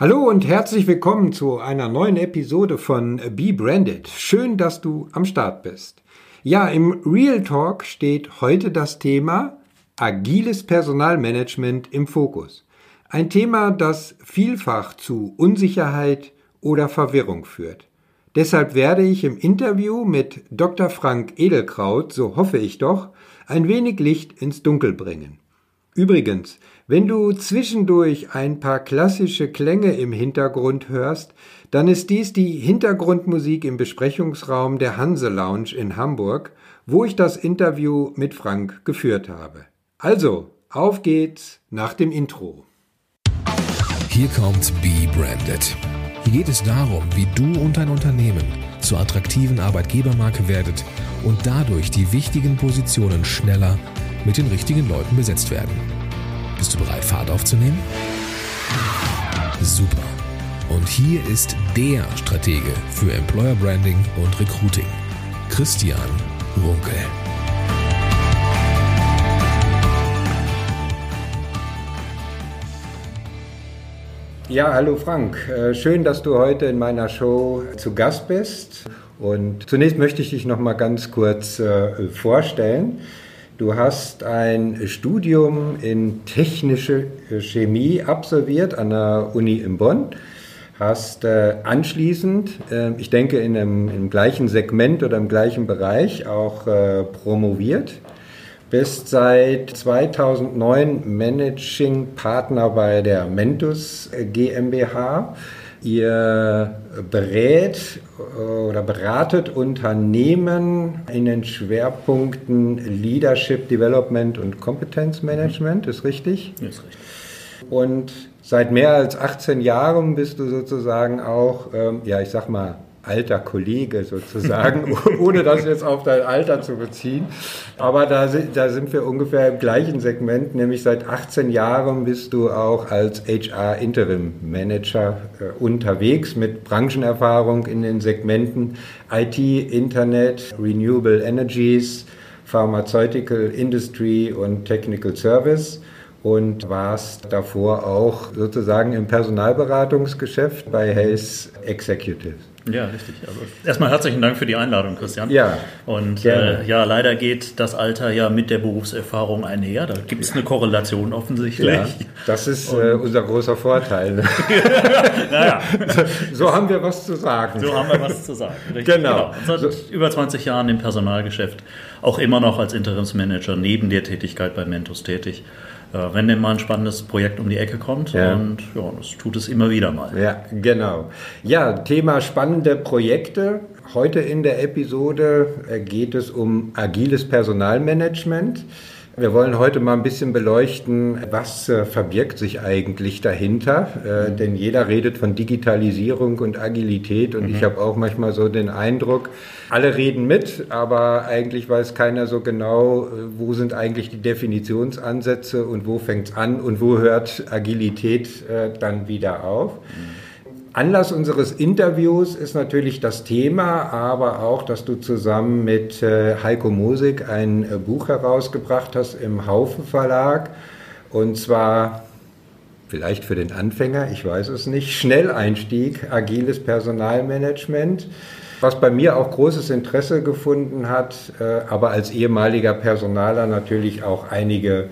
Hallo und herzlich willkommen zu einer neuen Episode von Be Branded. Schön, dass du am Start bist. Ja, im Real Talk steht heute das Thema agiles Personalmanagement im Fokus. Ein Thema, das vielfach zu Unsicherheit oder Verwirrung führt. Deshalb werde ich im Interview mit Dr. Frank Edelkraut, so hoffe ich doch, ein wenig Licht ins Dunkel bringen. Übrigens, wenn du zwischendurch ein paar klassische Klänge im Hintergrund hörst, dann ist dies die Hintergrundmusik im Besprechungsraum der Hanse Lounge in Hamburg, wo ich das Interview mit Frank geführt habe. Also, auf geht's nach dem Intro. Hier kommt Be Branded. Hier geht es darum, wie du und dein Unternehmen zur attraktiven Arbeitgebermarke werdet und dadurch die wichtigen Positionen schneller mit den richtigen Leuten besetzt werden. Bist du bereit, Fahrt aufzunehmen? Super. Und hier ist der Stratege für Employer Branding und Recruiting, Christian Runkel. Ja, hallo Frank. Äh, schön, dass du heute in meiner Show zu Gast bist. Und zunächst möchte ich dich noch mal ganz kurz äh, vorstellen. Du hast ein Studium in technische Chemie absolviert an der Uni in Bonn, hast äh, anschließend, äh, ich denke in einem, im gleichen Segment oder im gleichen Bereich auch äh, promoviert, bist seit 2009 Managing Partner bei der Mentus GmbH. Ihr berät oder beratet Unternehmen in den Schwerpunkten Leadership Development und Kompetenzmanagement, ist richtig? Ist richtig. Und seit mehr als 18 Jahren bist du sozusagen auch, ähm, ja, ich sag mal, alter Kollege sozusagen, ohne das jetzt auf dein Alter zu beziehen. Aber da, da sind wir ungefähr im gleichen Segment, nämlich seit 18 Jahren bist du auch als HR Interim Manager äh, unterwegs mit Branchenerfahrung in den Segmenten IT, Internet, Renewable Energies, Pharmaceutical Industry und Technical Service und warst davor auch sozusagen im Personalberatungsgeschäft bei Health Executives. Ja, richtig. Also erstmal herzlichen Dank für die Einladung, Christian. Ja. Und äh, ja, leider geht das Alter ja mit der Berufserfahrung einher. Da gibt es eine Korrelation offensichtlich. Ja, das ist äh, unser großer Vorteil. naja. So haben wir was zu sagen. So haben wir was zu sagen. Richtig. Genau. genau. Seit so. über 20 Jahren im Personalgeschäft, auch immer noch als Interimsmanager neben der Tätigkeit bei Mentos tätig wenn denn mal ein spannendes Projekt um die Ecke kommt. Ja. Und ja, das tut es immer wieder mal. Ja, genau. Ja, Thema spannende Projekte. Heute in der Episode äh, geht es um agiles Personalmanagement. Wir wollen heute mal ein bisschen beleuchten, was äh, verbirgt sich eigentlich dahinter. Äh, mhm. denn jeder redet von Digitalisierung und Agilität und mhm. ich habe auch manchmal so den Eindruck, alle reden mit, aber eigentlich weiß keiner so genau, äh, wo sind eigentlich die Definitionsansätze und wo fängt es an und wo hört Agilität äh, dann wieder auf. Mhm. Anlass unseres Interviews ist natürlich das Thema, aber auch, dass du zusammen mit äh, Heiko Mosig ein äh, Buch herausgebracht hast im Haufe Verlag. Und zwar, vielleicht für den Anfänger, ich weiß es nicht, Schnelleinstieg, agiles Personalmanagement was bei mir auch großes Interesse gefunden hat, äh, aber als ehemaliger Personaler natürlich auch einige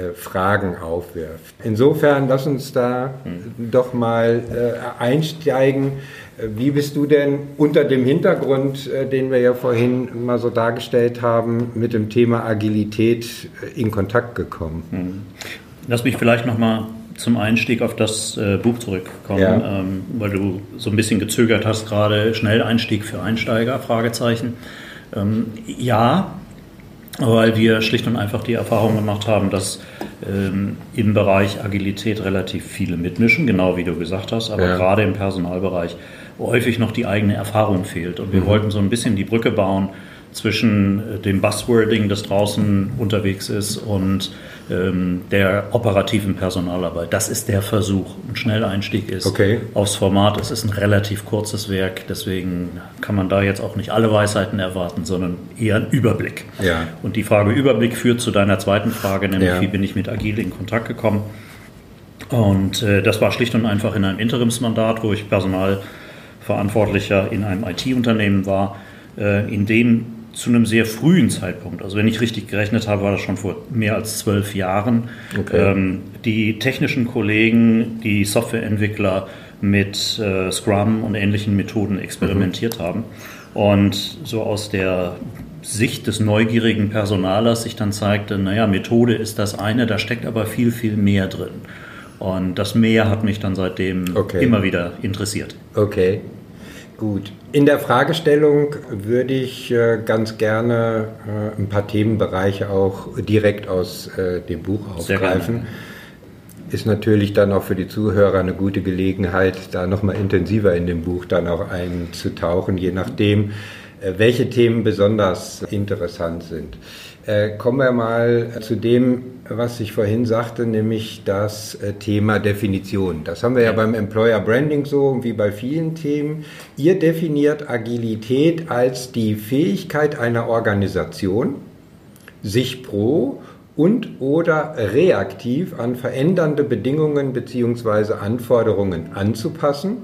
äh, Fragen aufwirft. Insofern lass uns da mhm. doch mal äh, einsteigen. Äh, wie bist du denn unter dem Hintergrund, den wir ja vorhin mal so dargestellt haben, mit dem Thema Agilität in Kontakt gekommen? Mhm. Lass mich vielleicht noch mal zum Einstieg auf das äh, Buch zurückkommen, ja. ähm, weil du so ein bisschen gezögert hast gerade Schnelleinstieg für Einsteiger Fragezeichen. Ähm, ja, weil wir schlicht und einfach die Erfahrung gemacht haben, dass ähm, im Bereich Agilität relativ viele mitmischen, genau wie du gesagt hast, aber ja. gerade im Personalbereich häufig noch die eigene Erfahrung fehlt. Und wir mhm. wollten so ein bisschen die Brücke bauen zwischen äh, dem Buzzwording, das draußen unterwegs ist, und ähm, der operativen Personalarbeit. Das ist der Versuch. Ein Schnelleinstieg ist okay. aufs Format. Es ist ein relativ kurzes Werk, deswegen kann man da jetzt auch nicht alle Weisheiten erwarten, sondern eher einen Überblick. Ja. Und die Frage Überblick führt zu deiner zweiten Frage, nämlich ja. wie bin ich mit Agil in Kontakt gekommen? Und äh, das war schlicht und einfach in einem Interimsmandat, wo ich Personalverantwortlicher in einem IT-Unternehmen war, äh, in dem zu einem sehr frühen Zeitpunkt, also wenn ich richtig gerechnet habe, war das schon vor mehr als zwölf Jahren, okay. ähm, die technischen Kollegen, die Softwareentwickler mit äh, Scrum und ähnlichen Methoden experimentiert mhm. haben. Und so aus der Sicht des neugierigen Personalers sich dann zeigte, naja, Methode ist das eine, da steckt aber viel, viel mehr drin. Und das Meer hat mich dann seitdem okay. immer wieder interessiert. Okay, gut. In der Fragestellung würde ich äh, ganz gerne äh, ein paar Themenbereiche auch direkt aus äh, dem Buch aufgreifen. Ist natürlich dann auch für die Zuhörer eine gute Gelegenheit, da nochmal intensiver in dem Buch dann auch einzutauchen, je nachdem, welche Themen besonders interessant sind. Äh, kommen wir mal zu dem, was ich vorhin sagte, nämlich das äh, Thema Definition. Das haben wir ja beim Employer Branding so wie bei vielen Themen. Ihr definiert Agilität als die Fähigkeit einer Organisation, sich pro und oder reaktiv an verändernde Bedingungen bzw. Anforderungen anzupassen,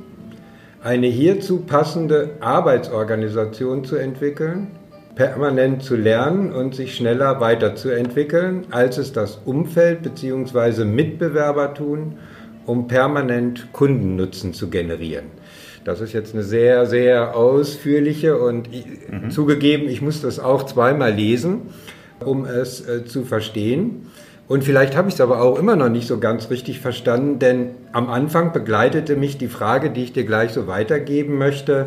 eine hierzu passende Arbeitsorganisation zu entwickeln, permanent zu lernen und sich schneller weiterzuentwickeln, als es das Umfeld bzw. Mitbewerber tun, um permanent Kundennutzen zu generieren. Das ist jetzt eine sehr, sehr ausführliche und mhm. zugegeben, ich muss das auch zweimal lesen, um es äh, zu verstehen. Und vielleicht habe ich es aber auch immer noch nicht so ganz richtig verstanden, denn am Anfang begleitete mich die Frage, die ich dir gleich so weitergeben möchte,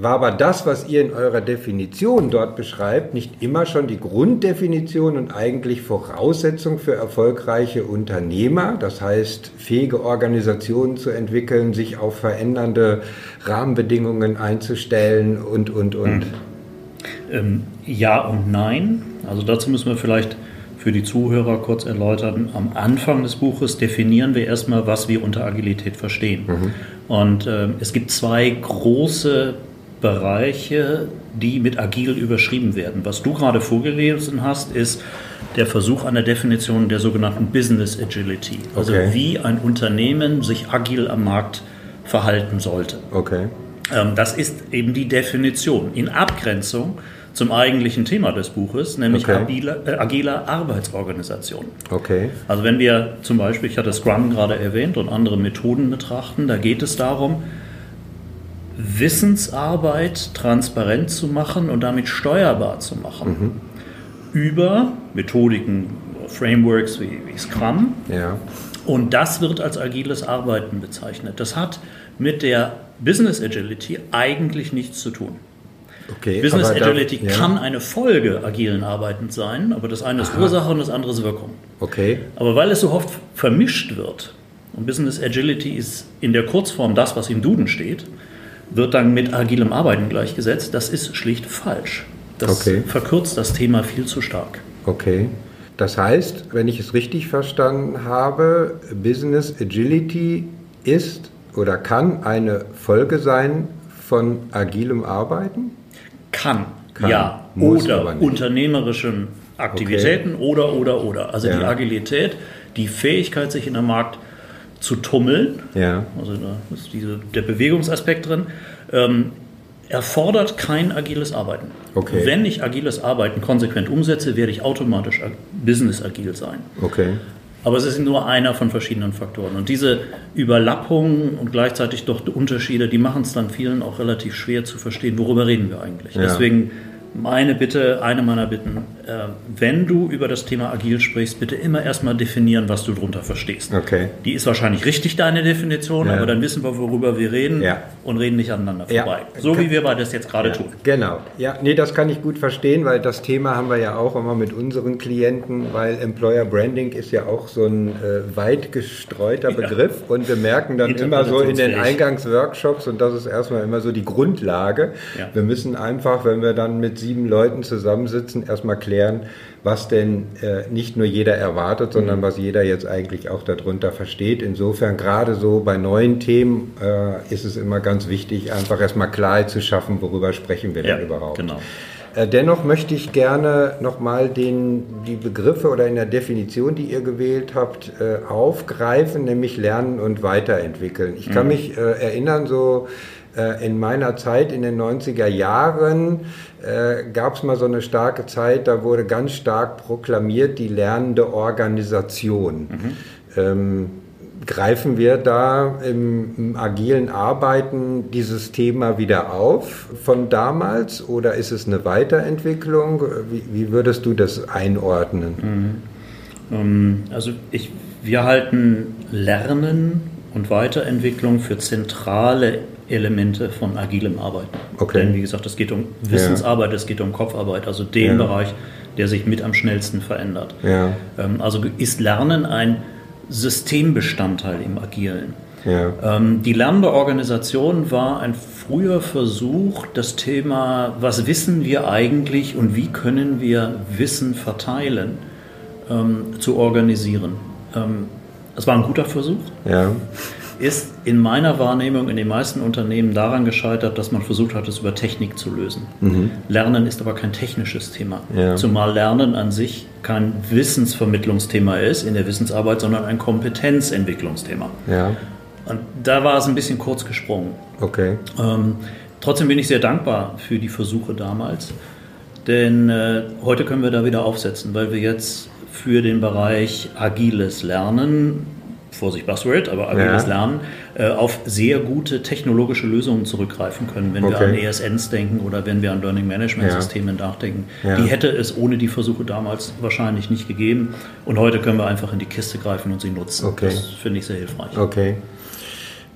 war aber das, was ihr in eurer Definition dort beschreibt, nicht immer schon die Grunddefinition und eigentlich Voraussetzung für erfolgreiche Unternehmer, das heißt fähige Organisationen zu entwickeln, sich auf verändernde Rahmenbedingungen einzustellen und, und, und? Ähm, ja und nein. Also dazu müssen wir vielleicht für die Zuhörer kurz erläutern. Am Anfang des Buches definieren wir erstmal, was wir unter Agilität verstehen. Mhm. Und äh, es gibt zwei große Bereiche, die mit agil überschrieben werden. Was du gerade vorgelesen hast, ist der Versuch einer Definition der sogenannten Business Agility. Also okay. wie ein Unternehmen sich agil am Markt verhalten sollte. Okay. Ähm, das ist eben die Definition in Abgrenzung zum eigentlichen Thema des Buches, nämlich okay. agile, äh, agiler Arbeitsorganisation. Okay. Also wenn wir zum Beispiel, ich hatte Scrum gerade erwähnt und andere Methoden betrachten, da geht es darum, Wissensarbeit transparent zu machen und damit steuerbar zu machen. Mhm. Über Methodiken, Frameworks wie, wie Scrum. Ja. Und das wird als agiles Arbeiten bezeichnet. Das hat mit der Business Agility eigentlich nichts zu tun. Okay, Business Agility da, ja. kann eine Folge agilen Arbeitens sein, aber das eine ist Aha. Ursache und das andere ist Wirkung. Okay. Aber weil es so oft vermischt wird, und Business Agility ist in der Kurzform das, was im Duden steht, wird dann mit agilem Arbeiten gleichgesetzt. Das ist schlicht falsch. Das okay. verkürzt das Thema viel zu stark. Okay. Das heißt, wenn ich es richtig verstanden habe, Business Agility ist oder kann eine Folge sein von agilem Arbeiten? Kann, kann ja. oder unternehmerischen Aktivitäten okay. oder, oder, oder. Also ja. die Agilität, die Fähigkeit, sich in der Markt zu tummeln. Ja. Also da ist diese, der Bewegungsaspekt drin. Ähm, erfordert kein agiles Arbeiten. Okay. Wenn ich agiles Arbeiten konsequent umsetze, werde ich automatisch business agil sein. Okay. Aber es ist nur einer von verschiedenen Faktoren. Und diese Überlappungen und gleichzeitig doch Unterschiede, die machen es dann vielen auch relativ schwer zu verstehen, worüber reden wir eigentlich. Ja. Deswegen meine Bitte, eine meiner Bitten, äh, wenn du über das Thema agil sprichst, bitte immer erstmal definieren, was du darunter verstehst. Okay. Die ist wahrscheinlich richtig, deine Definition, ja. aber dann wissen wir, worüber wir reden ja. und reden nicht aneinander vorbei. Ja. So wie wir beides jetzt gerade tun. Genau. Ja, nee, das kann ich gut verstehen, weil das Thema haben wir ja auch immer mit unseren Klienten, weil Employer Branding ist ja auch so ein äh, weit gestreuter Begriff und wir merken dann immer so in den Eingangsworkshops und das ist erstmal immer so die Grundlage. Wir müssen einfach, wenn wir dann mit sieben Leuten zusammensitzen, erstmal klären, was denn äh, nicht nur jeder erwartet, sondern mhm. was jeder jetzt eigentlich auch darunter versteht. Insofern gerade so bei neuen Themen äh, ist es immer ganz wichtig, einfach erstmal Klarheit zu schaffen, worüber sprechen wir ja, denn überhaupt. Genau. Äh, dennoch möchte ich gerne nochmal die Begriffe oder in der Definition, die ihr gewählt habt, äh, aufgreifen, nämlich lernen und weiterentwickeln. Ich kann mhm. mich äh, erinnern, so in meiner Zeit in den 90er Jahren gab es mal so eine starke Zeit, da wurde ganz stark proklamiert die lernende Organisation. Mhm. Ähm, Greifen wir da im, im, agilen Arbeiten dieses Thema wieder auf von damals oder ist es eine Weiterentwicklung? Wie, wie würdest du das einordnen? Mhm. Ähm, also ich, wir halten Lernen und Weiterentwicklung für zentrale Elemente von agilem Arbeiten. Okay. Denn wie gesagt, es geht um Wissensarbeit, ja. es geht um Kopfarbeit, also den ja. Bereich, der sich mit am schnellsten verändert. Ja. Ähm, also ist Lernen ein Systembestandteil im Agilen. Ähm, die lernende Organisation war ein früher Versuch, das Thema, was wissen wir eigentlich und wie können wir Wissen verteilen, ähm, zu organisieren. Es war ein guter Versuch. Ja ist in meiner Wahrnehmung in den meisten Unternehmen daran gescheitert, dass man versucht hat, es über Technik zu lösen. Mhm. Lernen ist aber kein technisches Thema. Ja. Zumal Lernen an sich kein Wissensvermittlungsthema ist in der Wissensarbeit, sondern ein Kompetenzentwicklungsthema. Ja. Und da war es ein bisschen kurz gesprungen. Okay. Ähm, trotzdem bin ich sehr dankbar für die Versuche damals, denn äh, heute können wir da wieder aufsetzen, weil wir jetzt für den Bereich agiles Lernen Vorsicht Buzzword, aber agiles ja. Lernen, äh, auf sehr gute technologische Lösungen zurückgreifen können, wenn okay. wir an ESNs denken oder wenn wir an Learning Management Systemen ja. nachdenken. Ja. Die hätte es ohne die Versuche damals wahrscheinlich nicht gegeben und heute können wir einfach in die Kiste greifen und sie nutzen. Okay. Das finde ich sehr hilfreich. Okay.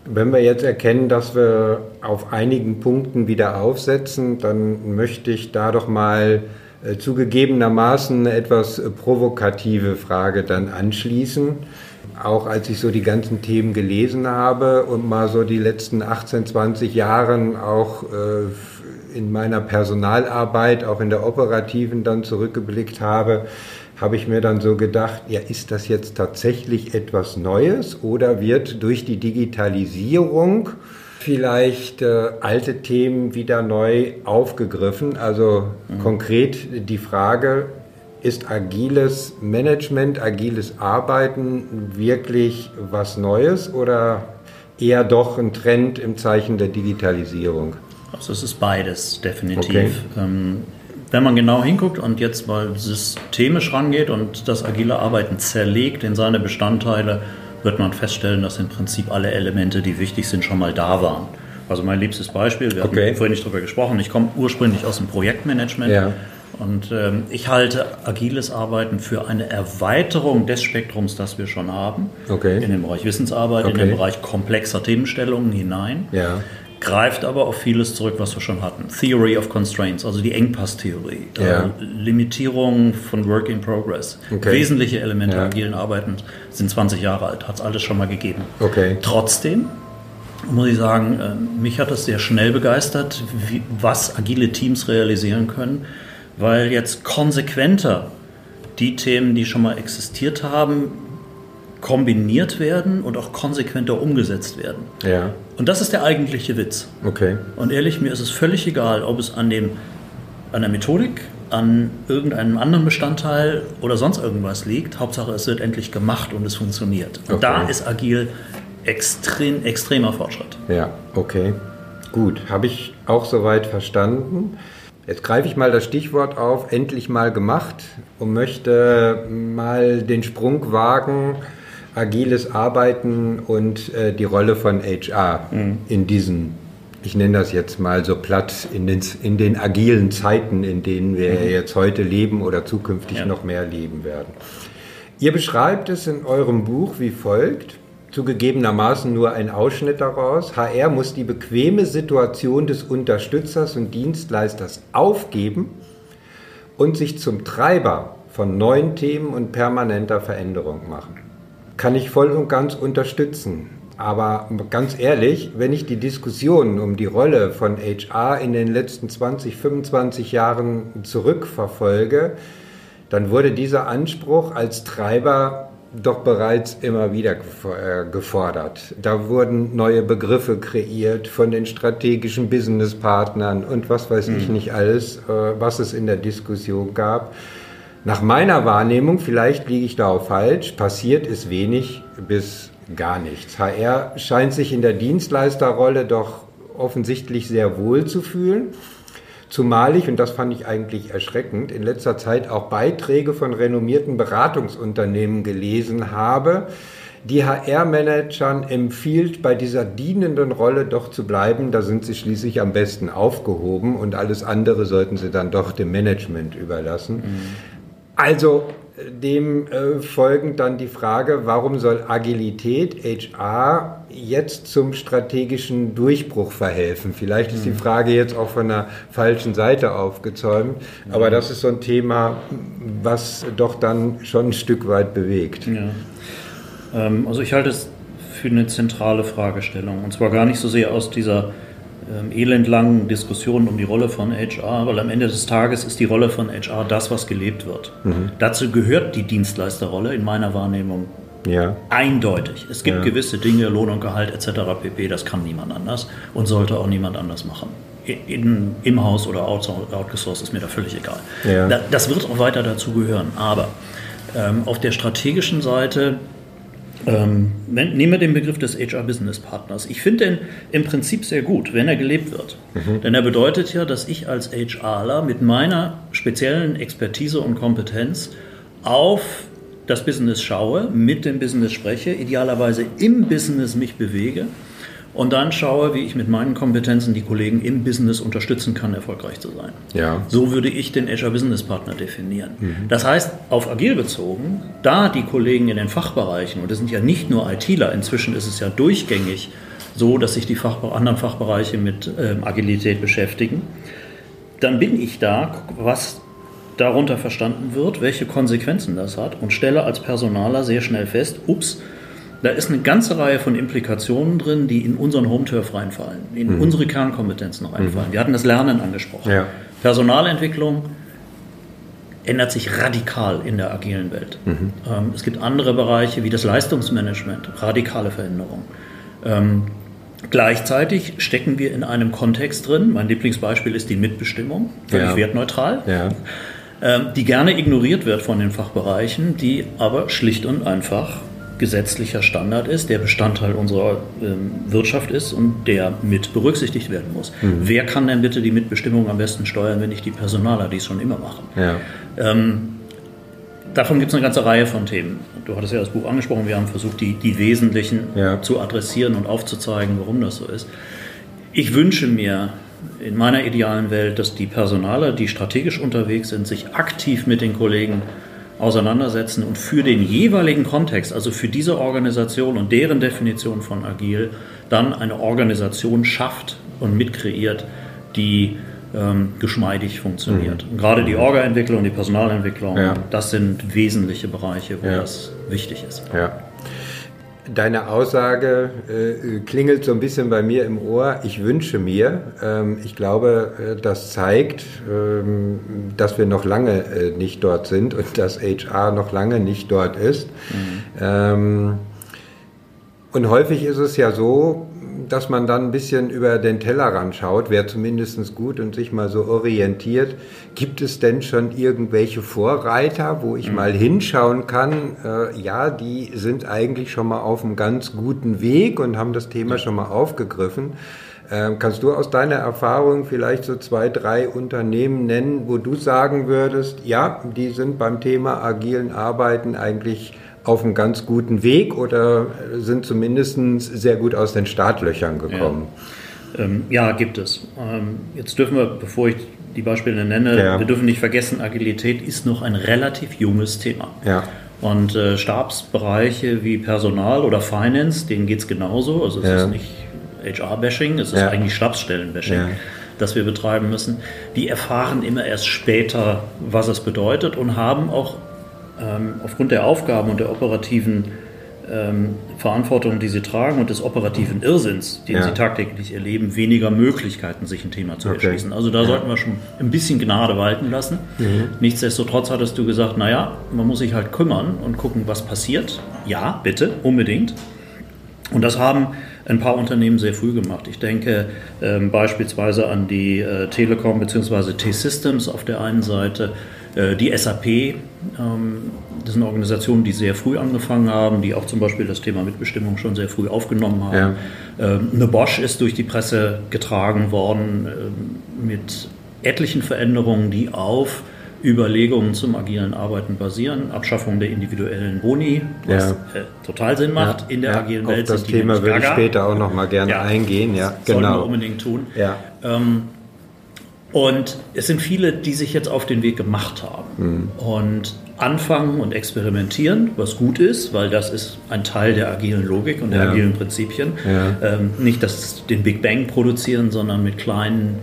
Wenn wir jetzt erkennen, dass wir auf einigen Punkten wieder aufsetzen, dann möchte ich da doch mal äh, zugegebenermaßen eine etwas äh, provokative Frage dann anschließen auch als ich so die ganzen Themen gelesen habe und mal so die letzten 18, 20 Jahren auch äh, in meiner Personalarbeit, auch in der operativen dann zurückgeblickt habe, habe ich mir dann so gedacht, ja, ist das jetzt tatsächlich etwas Neues oder wird durch die Digitalisierung vielleicht äh, alte Themen wieder neu aufgegriffen? Also mhm. konkret die Frage, ist agiles Management, agiles Arbeiten wirklich was Neues oder eher doch ein Trend im Zeichen der Digitalisierung? Also es ist beides, definitiv. Okay. Ähm, wenn man genau hinguckt und jetzt mal systemisch rangeht und das agile Arbeiten zerlegt in seine Bestandteile, wird man feststellen, dass im Prinzip alle Elemente, die wichtig sind, schon mal da waren. Also mein liebstes Beispiel, wir okay. hatten vorhin nicht darüber gesprochen, ich komme ursprünglich aus dem Projektmanagement. Ja. Und ähm, ich halte agiles Arbeiten für eine Erweiterung des Spektrums, das wir schon haben, okay. in den Bereich Wissensarbeit, okay. in den Bereich komplexer Themenstellungen hinein. Ja. Greift aber auf vieles zurück, was wir schon hatten. Theory of Constraints, also die Engpasstheorie, ja. äh, Limitierung von Work in Progress. Okay. Wesentliche Elemente ja. agilen Arbeiten sind 20 Jahre alt, hat es alles schon mal gegeben. Okay. Trotzdem muss ich sagen, äh, mich hat es sehr schnell begeistert, wie, was agile Teams realisieren können weil jetzt konsequenter die Themen, die schon mal existiert haben, kombiniert werden und auch konsequenter umgesetzt werden. Ja. Und das ist der eigentliche Witz. Okay. Und ehrlich, mir ist es völlig egal, ob es an, dem, an der Methodik, an irgendeinem anderen Bestandteil oder sonst irgendwas liegt. Hauptsache, es wird endlich gemacht und es funktioniert. Und okay. da ist agil extrem, extremer Fortschritt. Ja, okay. Gut, habe ich auch soweit verstanden. Jetzt greife ich mal das Stichwort auf, endlich mal gemacht und möchte mal den Sprung wagen, agiles Arbeiten und äh, die Rolle von HR mhm. in diesen, ich nenne das jetzt mal so platt, in den, in den agilen Zeiten, in denen wir mhm. jetzt heute leben oder zukünftig ja. noch mehr leben werden. Ihr beschreibt es in eurem Buch wie folgt zugegebenermaßen nur ein Ausschnitt daraus. HR muss die bequeme Situation des Unterstützers und Dienstleisters aufgeben und sich zum Treiber von neuen Themen und permanenter Veränderung machen. Kann ich voll und ganz unterstützen. Aber ganz ehrlich, wenn ich die Diskussion um die Rolle von HR in den letzten 20, 25 Jahren zurückverfolge, dann wurde dieser Anspruch als Treiber doch bereits immer wieder äh, gefordert. Da wurden neue Begriffe kreiert von den strategischen Businesspartnern und was weiß mhm. ich nicht alles, äh, was es in der Diskussion gab. Nach meiner Wahrnehmung, vielleicht liege ich da auch falsch, passiert ist wenig bis gar nichts. HR scheint sich in der Dienstleisterrolle doch offensichtlich sehr wohl zu fühlen. Zumal ich, und das fand ich eigentlich erschreckend, in letzter Zeit auch Beiträge von renommierten Beratungsunternehmen gelesen habe, die HR-Managern empfiehlt, bei dieser dienenden Rolle doch zu bleiben. Da sind sie schließlich am besten aufgehoben und alles andere sollten sie dann doch dem Management überlassen. Mhm. Also dem äh, folgend dann die Frage, warum soll Agilität HR jetzt zum strategischen Durchbruch verhelfen? Vielleicht ist die mhm. Frage jetzt auch von der falschen Seite aufgezäumt, aber das ist so ein Thema, was doch dann schon ein Stück weit bewegt. Ja. Ähm, also ich halte es für eine zentrale Fragestellung und zwar gar nicht so sehr aus dieser ähm, elendlangen Diskussionen um die Rolle von HR, weil am Ende des Tages ist die Rolle von HR das, was gelebt wird. Mhm. Dazu gehört die Dienstleisterrolle in meiner Wahrnehmung ja. eindeutig. Es gibt ja. gewisse Dinge, Lohn und Gehalt etc. pp, das kann niemand anders und sollte auch niemand anders machen. In, Im Haus oder outgesourced ist mir da völlig egal. Ja. das wird auch weiter dazu gehören. Aber ähm, auf der strategischen Seite ähm, nehmen wir den Begriff des HR-Business-Partners. Ich finde den im Prinzip sehr gut, wenn er gelebt wird. Mhm. Denn er bedeutet ja, dass ich als HRler mit meiner speziellen Expertise und Kompetenz auf das Business schaue, mit dem Business spreche, idealerweise im Business mich bewege und dann schaue, wie ich mit meinen Kompetenzen die Kollegen im Business unterstützen kann, erfolgreich zu sein. Ja. So würde ich den Azure Business Partner definieren. Mhm. Das heißt, auf agil bezogen, da die Kollegen in den Fachbereichen, und das sind ja nicht nur ITler, inzwischen ist es ja durchgängig so, dass sich die Fach, anderen Fachbereiche mit ähm, Agilität beschäftigen, dann bin ich da, was darunter verstanden wird, welche Konsequenzen das hat und stelle als Personaler sehr schnell fest, ups, da ist eine ganze Reihe von Implikationen drin, die in unseren Home-Turf reinfallen, in mhm. unsere Kernkompetenzen reinfallen. Mhm. Wir hatten das Lernen angesprochen. Ja. Personalentwicklung ändert sich radikal in der agilen Welt. Mhm. Ähm, es gibt andere Bereiche wie das Leistungsmanagement, radikale Veränderungen. Ähm, gleichzeitig stecken wir in einem Kontext drin, mein Lieblingsbeispiel ist die Mitbestimmung, völlig ja. wertneutral. Ja ähm, die gerne ignoriert wird von den Fachbereichen, die aber schlicht und einfach gesetzlicher Standard ist, der Bestandteil unserer ähm, Wirtschaft ist und der mit berücksichtigt werden muss. Mhm. Wer kann denn bitte die Mitbestimmung am besten steuern, wenn nicht die Personaler, die es schon immer machen? Ja. Ähm, davon gibt es eine ganze Reihe von Themen. Du hattest ja das Buch angesprochen, wir haben versucht, die, die Wesentlichen ja. zu adressieren und aufzuzeigen, warum das so ist. Ich wünsche mir in meiner idealen Welt, dass die Personaler, die strategisch unterwegs sind, sich aktiv mit den Kollegen auseinandersetzen und für den jeweiligen Kontext, also für diese Organisation und deren Definition von agil, dann eine Organisation schafft und mitkreiert, die ähm, geschmeidig funktioniert. Mhm. Gerade die Orga-Entwicklung, die Personalentwicklung, ja. das sind wesentliche Bereiche, wo ja. das wichtig ist. Ja. Deine Aussage äh, klingelt so ein bisschen bei mir im Ohr. Ich wünsche mir. Ähm, ich glaube, äh, das zeigt, ähm, dass wir noch lange äh, nicht dort sind und dass HR noch lange nicht dort ist. Mhm. Ähm, und häufig ist es ja so, dass man dann ein bisschen über den Tellerrand schaut, wäre zumindest gut und sich mal so orientiert. Gibt es denn schon irgendwelche Vorreiter, wo ich mhm. mal hinschauen kann? Äh, ja, die sind eigentlich schon mal auf einem ganz guten Weg und haben das Thema schon mal aufgegriffen. Ähm, kannst du aus deiner Erfahrung vielleicht so zwei, drei Unternehmen nennen, wo du sagen würdest, ja, die sind beim Thema agilen Arbeiten eigentlich auf einem ganz guten Weg oder sind zumindest sehr gut aus den Startlöchern gekommen? Ja, ähm, ja gibt es. Ähm, jetzt dürfen wir, bevor ich die Beispiele nenne, ja. wir dürfen nicht vergessen, Agilität ist noch ein relativ junges Thema. Ja. Und äh, Stabsbereiche wie Personal oder Finance, denen geht es genauso. Also es ja. ist nicht HR-Bashing, es ist eigentlich Stabsstellen-Bashing das wir betreiben müssen, die erfahren immer erst später, was es bedeutet und haben auch aufgrund der Aufgaben und der operativen ähm, Verantwortung, die sie tragen und des operativen Irrsinns, den ja. sie tagtäglich erleben, weniger Möglichkeiten, sich ein Thema zu okay. erschließen. Also da ja. sollten wir schon ein bisschen Gnade walten lassen. Mhm. Nichtsdestotrotz hattest du gesagt, naja, man muss sich halt kümmern und gucken, was passiert. Ja, bitte, unbedingt. Und das haben ein paar Unternehmen sehr früh gemacht. Ich denke ähm, beispielsweise an die äh, Telekom bzw. T-Systems auf der einen Seite, die SAP, ähm, das sind Organisationen, die sehr früh angefangen haben, die auch zum Beispiel das Thema Mitbestimmung schon sehr früh aufgenommen haben. Ja. Ähm, eine Bosch ist durch die Presse getragen worden ähm, mit etlichen Veränderungen, die auf Überlegungen zum agilen Arbeiten basieren, Abschaffung der individuellen Boni, was ja. äh, total Sinn macht ja. in der agilen Welt. Auf das Thema würde ich später auch noch mal gerne eingehen. Ja, genau. Sollten wir unbedingt tun. Ja. Ähm, und es sind viele, die sich jetzt auf den Weg gemacht haben mhm. und anfangen und experimentieren, was gut ist, weil das ist ein Teil der agilen Logik und der agilen Prinzipien. Ähm, nicht das, den Big Bang produzieren, sondern mit kleinen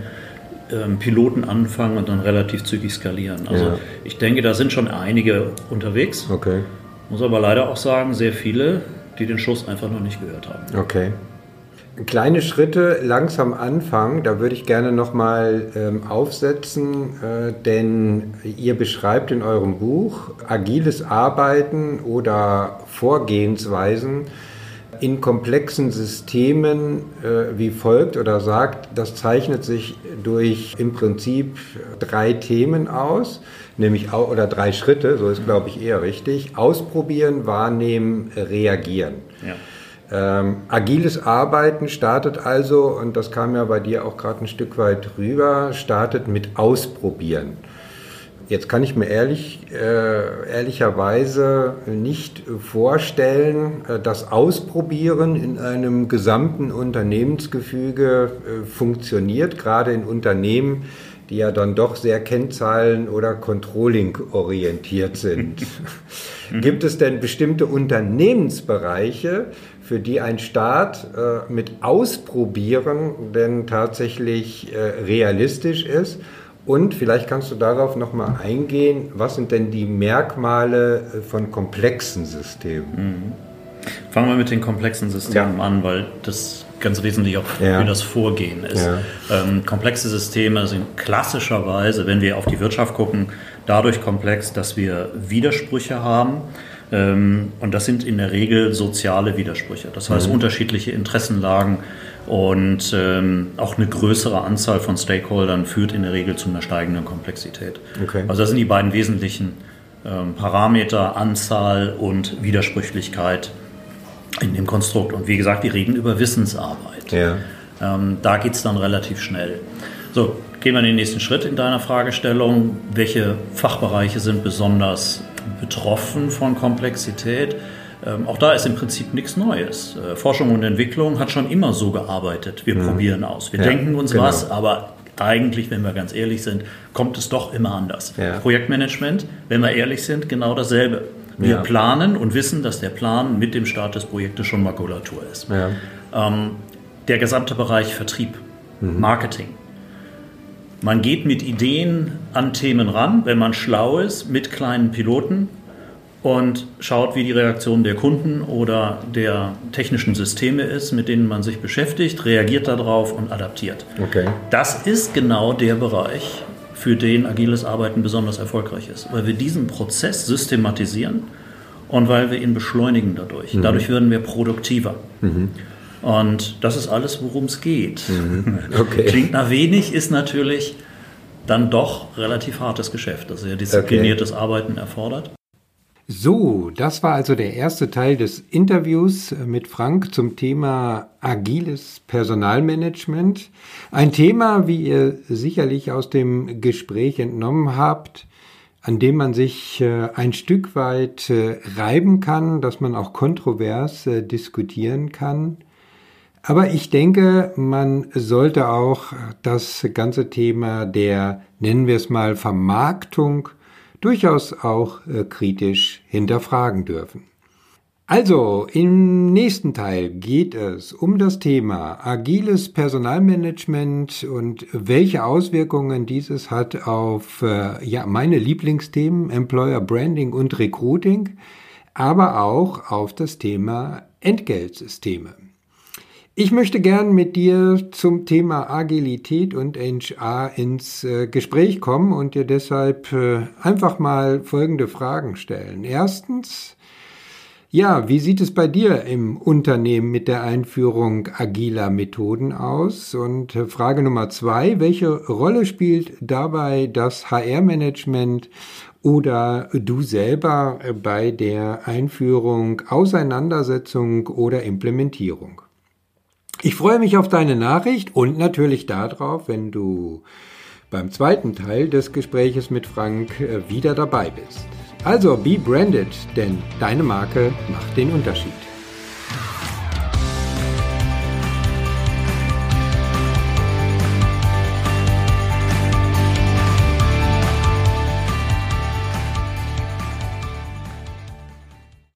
ähm, Piloten anfangen und dann relativ zügig skalieren. Also ja. ich denke, da sind schon einige unterwegs. Okay. Muss aber leider auch sagen, sehr viele, die den Schuss einfach noch nicht gehört haben. Okay. Kleine Schritte langsam anfangen, da würde ich gerne nochmal ähm, aufsetzen, äh, denn ihr beschreibt in eurem Buch agiles Arbeiten oder Vorgehensweisen, in komplexen Systemen äh, wie folgt oder sagt, das zeichnet sich durch im Prinzip drei Themen aus, nämlich oder drei Schritte, so ist glaube ich eher richtig, ausprobieren, wahrnehmen, reagieren. Ja. Ähm, agiles Arbeiten startet also, und das kam ja bei dir auch gerade ein Stück weit rüber, startet mit Ausprobieren. Jetzt kann ich mir ehrlich, äh, ehrlicherweise nicht vorstellen, äh, dass Ausprobieren in einem gesamten Unternehmensgefüge äh, funktioniert, gerade in Unternehmen, die ja dann doch sehr Kennzahlen- oder Controlling-orientiert sind. Gibt es denn bestimmte Unternehmensbereiche, für die ein Staat äh, mit Ausprobieren denn tatsächlich äh, realistisch ist? Und vielleicht kannst du darauf nochmal eingehen, was sind denn die Merkmale äh, von komplexen Systemen? Mhm. Fangen wir mit den komplexen Systemen ja. an, weil das ganz wesentlich auch ja. für das Vorgehen ist. Ja. Ähm, komplexe Systeme sind klassischerweise, wenn wir auf die Wirtschaft gucken, dadurch komplex, dass wir Widersprüche haben. Ähm, und das sind in der Regel soziale Widersprüche. Das heißt, mhm. unterschiedliche Interessenlagen und ähm, auch eine größere Anzahl von Stakeholdern führt in der Regel zu einer steigenden Komplexität. Okay. Also das sind die beiden wesentlichen ähm, Parameter, Anzahl und Widersprüchlichkeit in dem Konstrukt. Und wie gesagt, die reden über Wissensarbeit. Ja. Da geht es dann relativ schnell. So, gehen wir in den nächsten Schritt in deiner Fragestellung. Welche Fachbereiche sind besonders betroffen von Komplexität? Ähm, auch da ist im Prinzip nichts Neues. Äh, Forschung und Entwicklung hat schon immer so gearbeitet. Wir mhm. probieren aus. Wir ja, denken uns genau. was, aber eigentlich, wenn wir ganz ehrlich sind, kommt es doch immer anders. Ja. Projektmanagement, wenn wir ehrlich sind, genau dasselbe. Wir ja. planen und wissen, dass der Plan mit dem Start des Projektes schon Makulatur ist. Ähm, der gesamte Bereich Vertrieb, mhm. Marketing. Man geht mit Ideen an Themen ran, wenn man schlau ist, mit kleinen Piloten und schaut, wie die Reaktion der Kunden oder der technischen Systeme ist, mit denen man sich beschäftigt, reagiert darauf und adaptiert. Okay. Das ist genau der Bereich, für den agiles Arbeiten besonders erfolgreich ist, weil wir diesen Prozess systematisieren und weil wir ihn beschleunigen dadurch. Mhm. Dadurch werden wir produktiver. Mhm. Und das ist alles, worum es geht. Mhm. Okay. Klingt nach wenig, ist natürlich dann doch relativ hartes Geschäft, das sehr diszipliniertes okay. Arbeiten erfordert. So, das war also der erste Teil des Interviews mit Frank zum Thema agiles Personalmanagement. Ein Thema, wie ihr sicherlich aus dem Gespräch entnommen habt, an dem man sich äh, ein Stück weit äh, reiben kann, dass man auch kontrovers äh, diskutieren kann. Aber ich denke, man sollte auch das ganze Thema der, nennen wir es mal, Vermarktung durchaus auch äh, kritisch hinterfragen dürfen. Also, im nächsten Teil geht es um das Thema agiles Personalmanagement und welche Auswirkungen dieses hat auf äh, ja, meine Lieblingsthemen Employer Branding und Recruiting. aber auch auf das Thema Entgeltsysteme. Ich möchte gern mit dir zum Thema Agilität und HR ins äh, Gespräch kommen und dir deshalb äh, einfach mal folgende Fragen stellen. Erstens, ja, wie sieht es bei dir im Unternehmen mit der Einführung agiler Methoden aus? Und äh, Frage Nummer zwei, welche Rolle spielt dabei das HR-Management oder du selber bei der Einführung, Auseinandersetzung oder Implementierung? Ich freue mich auf deine Nachricht und natürlich darauf, wenn du beim zweiten Teil des Gespräches mit Frank äh, wieder dabei bist. Also be branded, denn deine Marke macht den Unterschied.